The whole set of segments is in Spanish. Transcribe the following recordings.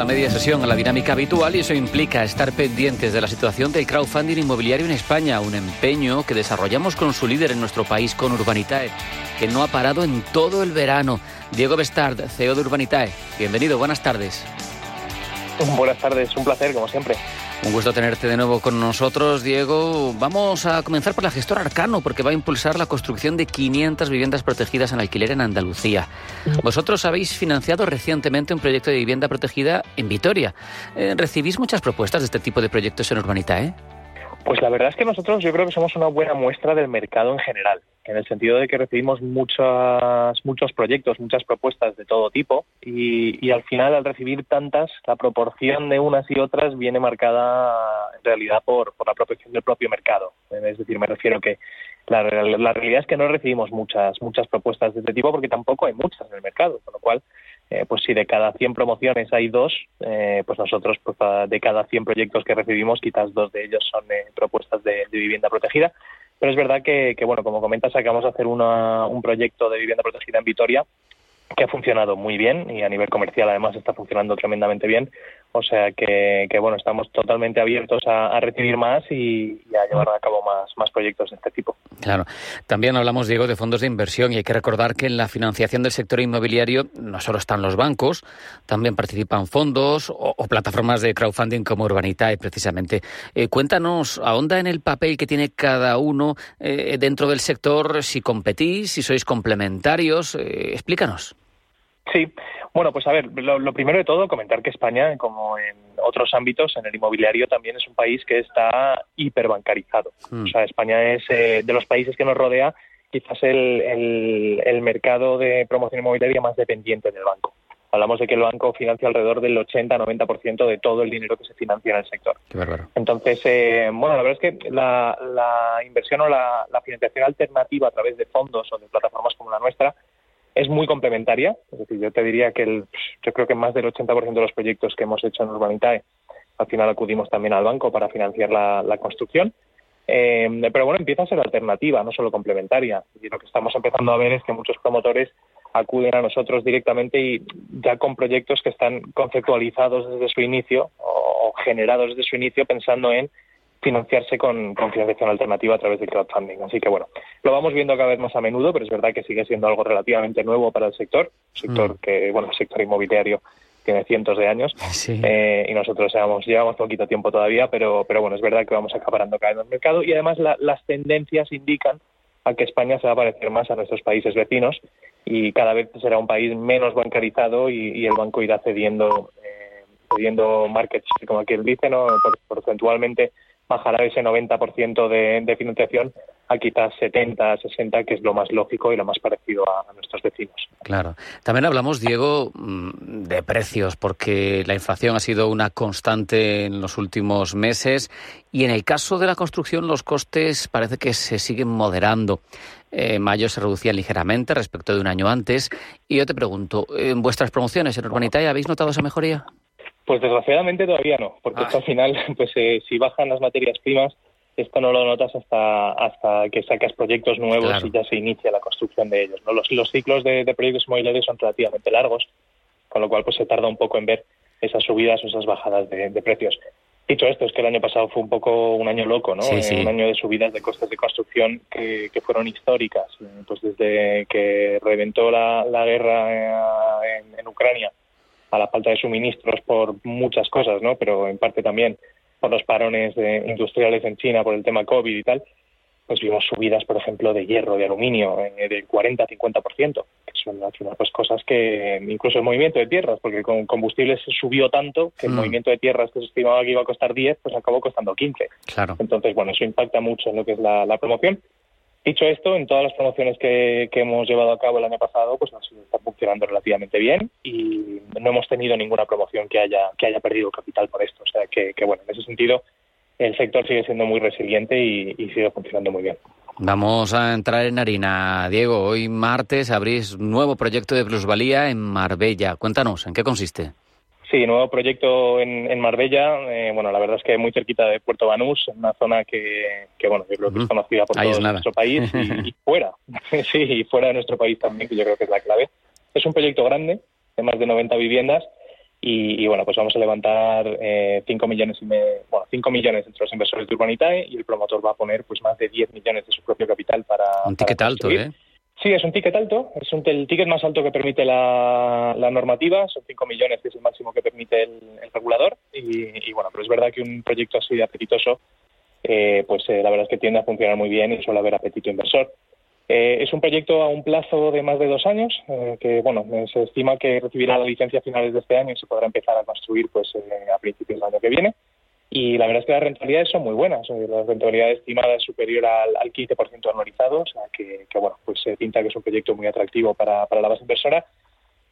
A media sesión a la dinámica habitual y eso implica estar pendientes de la situación del crowdfunding inmobiliario en España, un empeño que desarrollamos con su líder en nuestro país, con Urbanitae que no ha parado en todo el verano. Diego Bestard, CEO de Urbanitae. Bienvenido, buenas tardes. Buenas tardes, un placer, como siempre. Un gusto tenerte de nuevo con nosotros, Diego. Vamos a comenzar por la gestora Arcano, porque va a impulsar la construcción de 500 viviendas protegidas en alquiler en Andalucía. Vosotros habéis financiado recientemente un proyecto de vivienda protegida en Vitoria. Eh, ¿Recibís muchas propuestas de este tipo de proyectos en Urbanitae? Pues la verdad es que nosotros yo creo que somos una buena muestra del mercado en general en el sentido de que recibimos muchas, muchos proyectos, muchas propuestas de todo tipo y, y, al final al recibir tantas, la proporción de unas y otras viene marcada en realidad por, por la protección del propio mercado. Es decir, me refiero que la, la, realidad es que no recibimos muchas, muchas propuestas de este tipo porque tampoco hay muchas en el mercado, con lo cual eh, pues si de cada 100 promociones hay dos, eh, pues nosotros pues, de cada 100 proyectos que recibimos, quizás dos de ellos son eh, propuestas de, vivienda protegida. Pero es verdad que, que, bueno, como comentas, acabamos de hacer una, un proyecto de vivienda protegida en Vitoria que ha funcionado muy bien y a nivel comercial además está funcionando tremendamente bien. O sea que, que bueno, estamos totalmente abiertos a, a recibir más y, y, a llevar a cabo más, más proyectos de este tipo. Claro. También hablamos, Diego, de fondos de inversión y hay que recordar que en la financiación del sector inmobiliario no solo están los bancos, también participan fondos o, o plataformas de crowdfunding como Urbanitae, precisamente. Eh, cuéntanos, ahonda en el papel que tiene cada uno eh, dentro del sector, si competís, si sois complementarios. Eh, explícanos. Sí, bueno, pues a ver, lo, lo, primero de todo, comentar que España, como en otros ámbitos, en el inmobiliario también es un país que está hiperbancarizado. Mm. O sea, España es eh, de los países que nos rodea quizás el, el, el mercado de promoción inmobiliaria más dependiente del banco. Hablamos de que el banco financia alrededor del 80-90% de todo el dinero que se financia en el sector. Qué bárbaro. Entonces, eh, bueno, la verdad es que la, la inversión o la, la financiación alternativa a través de fondos o de plataformas como la nuestra es muy complementaria. Es decir, yo te diría que el, yo creo que más del 80% de los proyectos que hemos hecho en Urbanitae, al final acudimos también al banco para financiar la, construcción. Eh, pero bueno, empieza a ser alternativa, no solo complementaria. Y lo que estamos empezando a ver es que muchos promotores acuden a nosotros directamente y ya con proyectos que están conceptualizados desde su inicio o generados desde su inicio pensando en financiarse con, con, financiación alternativa a través de crowdfunding. Así que bueno, lo vamos viendo cada vez más a menudo, pero es verdad que sigue siendo algo relativamente nuevo para el sector, sector mm. que, bueno, el sector inmobiliario tiene cientos de años sí. eh, y nosotros llevamos, llevamos poquito tiempo todavía, pero, pero bueno, es verdad que vamos acaparando cada vez más mercado y además la, las tendencias indican a que España se va a parecer más a nuestros países vecinos y cada vez será un país menos bancarizado y, y el banco irá cediendo, eh, cediendo market share, como aquí dice, ¿no? porcentualmente bajará ese 90% de, de financiación a quizás 70, 60, que es lo más lógico y lo más parecido a, nuestros vecinos. Claro. También hablamos, Diego, mm, de precios, porque la inflación ha sido una constante en los últimos meses y en el caso de la construcción los costes parece que se siguen moderando. En eh, mayo se reducían ligeramente respecto de un año antes. Y yo te pregunto, ¿en vuestras promociones en Urbanitae habéis notado esa mejoría? Pues desgraciadamente todavía no, porque esto al final, pues eh, si bajan las materias primas, esto no lo notas hasta hasta que sacas proyectos nuevos claro. y ya se inicia la construcción de ellos. ¿no? Los, los ciclos de, de, proyectos inmobiliarios son relativamente largos, con lo cual pues se tarda un poco en ver esas subidas o esas bajadas de, de precios. Dicho esto, es que el año pasado fue un poco un año loco, ¿no? Sí, sí. Un año de subidas de costes de construcción que, que fueron históricas. Pues desde que reventó la, la guerra en, en Ucrania a la falta de suministros por muchas cosas, ¿no? Pero en parte también por los parones de, industriales en China por el tema COVID y tal, pues vimos subidas, por ejemplo, de hierro, de aluminio, eh, del 40 50%, que son al final pues cosas que incluso el movimiento de tierras, porque con combustibles subió tanto que el mm. movimiento de tierras que se estimaba que iba a costar 10, pues acabó costando 15. Claro. Entonces, bueno, eso impacta mucho en lo que es la, la promoción. Dicho esto, en todas las promociones que, hemos llevado a cabo el año pasado, pues nos está funcionando relativamente bien y no hemos tenido ninguna promoción que haya que haya perdido capital por esto. O sea que, que bueno, en ese sentido el sector sigue siendo muy resiliente y, y sigue funcionando muy bien. Vamos a entrar en harina. Diego, hoy martes abrís nuevo proyecto de plusvalía en Marbella. Cuéntanos, ¿en qué consiste? Sí, nuevo proyecto en, Marbella. Eh, bueno, la verdad es que muy cerquita de Puerto Banús, una zona que, bueno, yo creo que es conocida por todo nuestro país y, fuera. sí, y fuera de nuestro país también, que yo creo que es la clave. Es un proyecto grande, de más de 90 viviendas, y, bueno, pues vamos a levantar eh, 5 millones y me, bueno, 5 millones entre los inversores de Urbanitae y el promotor va a poner pues más de 10 millones de su propio capital para... Un ticket alto, ¿eh? Sí, es un ticket alto, es un, el ticket más alto que permite la, normativa, son 5 millones, que es el máximo que permite el, regulador. Y, bueno, pero es verdad que un proyecto así de apetitoso, eh, pues eh, la verdad es que tiende a funcionar muy bien y suele haber apetito inversor. Eh, es un proyecto a un plazo de más de dos años, eh, que bueno, se estima que recibirá la licencia a finales de este año y se podrá empezar a construir pues eh, a principios del año que viene. Y la verdad es que las rentabilidades son muy buenas, la rentabilidad estimada es superior al, 15% anualizado, o sea que, bueno, pues se pinta que es un proyecto muy atractivo para, la base inversora.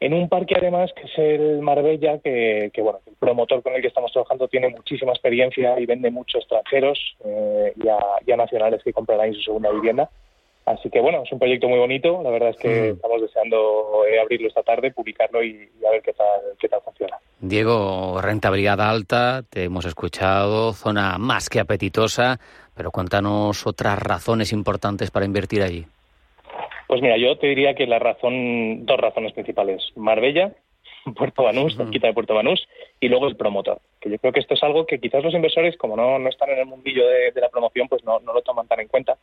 En un parque además que es el Marbella, que, bueno, el promotor con el que estamos trabajando tiene muchísima experiencia y vende muchos extranjeros y a, nacionales que comprarán su segunda vivienda. Así que bueno, es un proyecto muy bonito. La verdad es que estamos deseando eh, abrirlo esta tarde, publicarlo y, a ver qué tal, qué tal funciona. Diego, rentabilidad alta, te hemos escuchado, zona más que apetitosa, pero cuéntanos otras razones importantes para invertir allí. Pues mira, yo te diría que la razón, dos razones principales: Marbella, Puerto Banús, cerquita de Puerto Banús, y luego el promotor. Que yo creo que esto es algo que quizás los inversores, como no, no están en el mundillo de, de la promoción, pues no, no lo toman tan en cuenta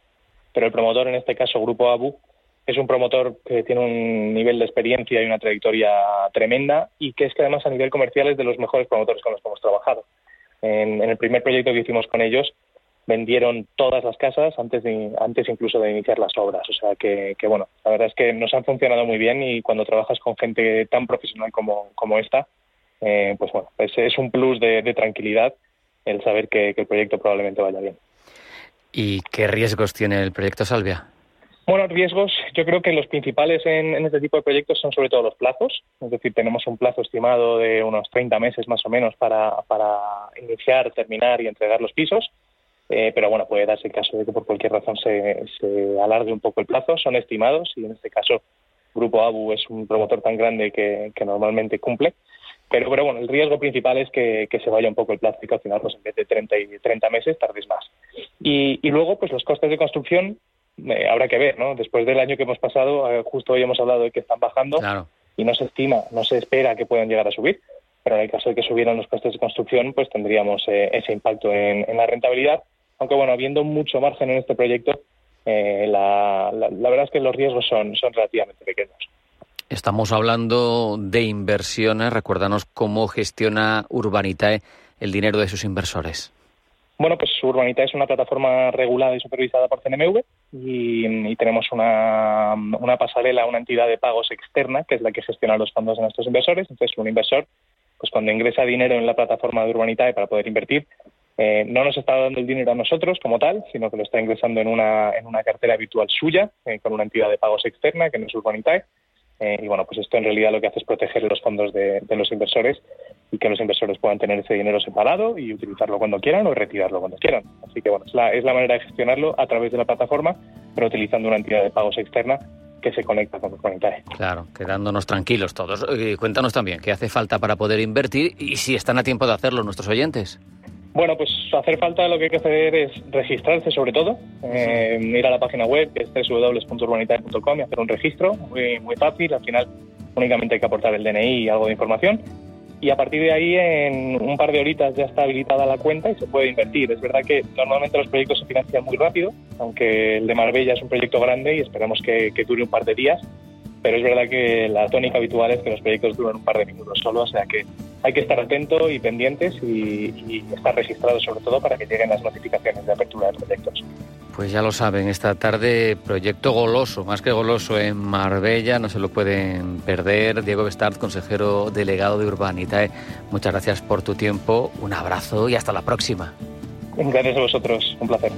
pero el promotor, en este caso Grupo ABU, es un promotor que tiene un nivel de experiencia y una trayectoria tremenda y que es que además a nivel comercial es de los mejores promotores con los que hemos trabajado. En, el primer proyecto que hicimos con ellos vendieron todas las casas antes de, antes incluso de iniciar las obras. O sea que, bueno, la verdad es que nos han funcionado muy bien y cuando trabajas con gente tan profesional como, como esta, eh, pues bueno, es, un plus de, tranquilidad el saber que el proyecto probablemente vaya bien. ¿Y qué riesgos tiene el proyecto Salvia? Bueno, riesgos, yo creo que los principales en, este tipo de proyectos son sobre todo los plazos. Es decir, tenemos un plazo estimado de unos 30 meses más o menos para, iniciar, terminar y entregar los pisos. Eh, pero bueno, puede darse el caso de que por cualquier razón se, alargue un poco el plazo. Son estimados y en este caso Grupo ABU es un promotor tan grande que normalmente cumple. Pero, pero bueno, el riesgo principal es que, se vaya un poco el plazo y que al final, pues en vez de 30, y 30 meses, tardes más. Y, luego, pues los costes de construcción eh, habrá que ver, ¿no? Después del año que hemos pasado, eh, justo hoy hemos hablado de que están bajando y no se estima, no se espera que puedan llegar a subir. Pero en el caso de que subieran los costes de construcción, pues tendríamos eh, ese impacto en, la rentabilidad. Aunque bueno, habiendo mucho margen en este proyecto, la, la, verdad es que los riesgos son, son relativamente pequeños. Estamos hablando de inversiones. Recuérdanos cómo gestiona Urbanitae el dinero de sus inversores. Bueno, pues Urbanitae es una plataforma regulada y supervisada por CNMV y, tenemos una, pasarela, una entidad de pagos externa que es la que gestiona los fondos de nuestros inversores. Entonces, un inversor, pues cuando ingresa dinero en la plataforma de Urbanitae para poder invertir, eh, no nos está dando el dinero a nosotros como tal, sino que lo está ingresando en una, en una cartera habitual suya, eh, con una entidad de pagos externa que no es Urbanitae eh, y bueno, pues esto en realidad lo que hace es proteger los fondos de, los inversores y que los inversores puedan tener ese dinero separado y utilizarlo cuando quieran o retirarlo cuando quieran. Así que bueno, es la, es la manera de gestionarlo a través de la plataforma, pero utilizando una entidad de pagos externa que se conecta con Conectae. Claro, quedándonos tranquilos todos. cuéntanos también qué hace falta para poder invertir y si están a tiempo de hacerlo nuestros oyentes. Bueno, pues hacer falta lo que hay que hacer es registrarse sobre todo, eh, ir a la página web que es www.urbanitae.com y hacer un registro, muy, muy fácil, al final únicamente hay que aportar el DNI y algo de información y a partir de ahí en un par de horitas ya está habilitada la cuenta y se puede invertir. Es verdad que normalmente los proyectos se financian muy rápido, aunque el de Marbella es un proyecto grande y esperamos que, que dure un par de días, pero es verdad que la tónica habitual es que los proyectos duran un par de minutos solo, o sea que hay que estar atento y pendientes y, estar registrados sobre todo para que lleguen las notificaciones de apertura de proyectos. Pues ya lo saben, esta tarde proyecto goloso, más que goloso en Marbella, no se lo pueden perder. Diego Bestard, consejero delegado de Urbanitae, muchas gracias por tu tiempo, un abrazo y hasta la próxima. Gracias a vosotros, un placer.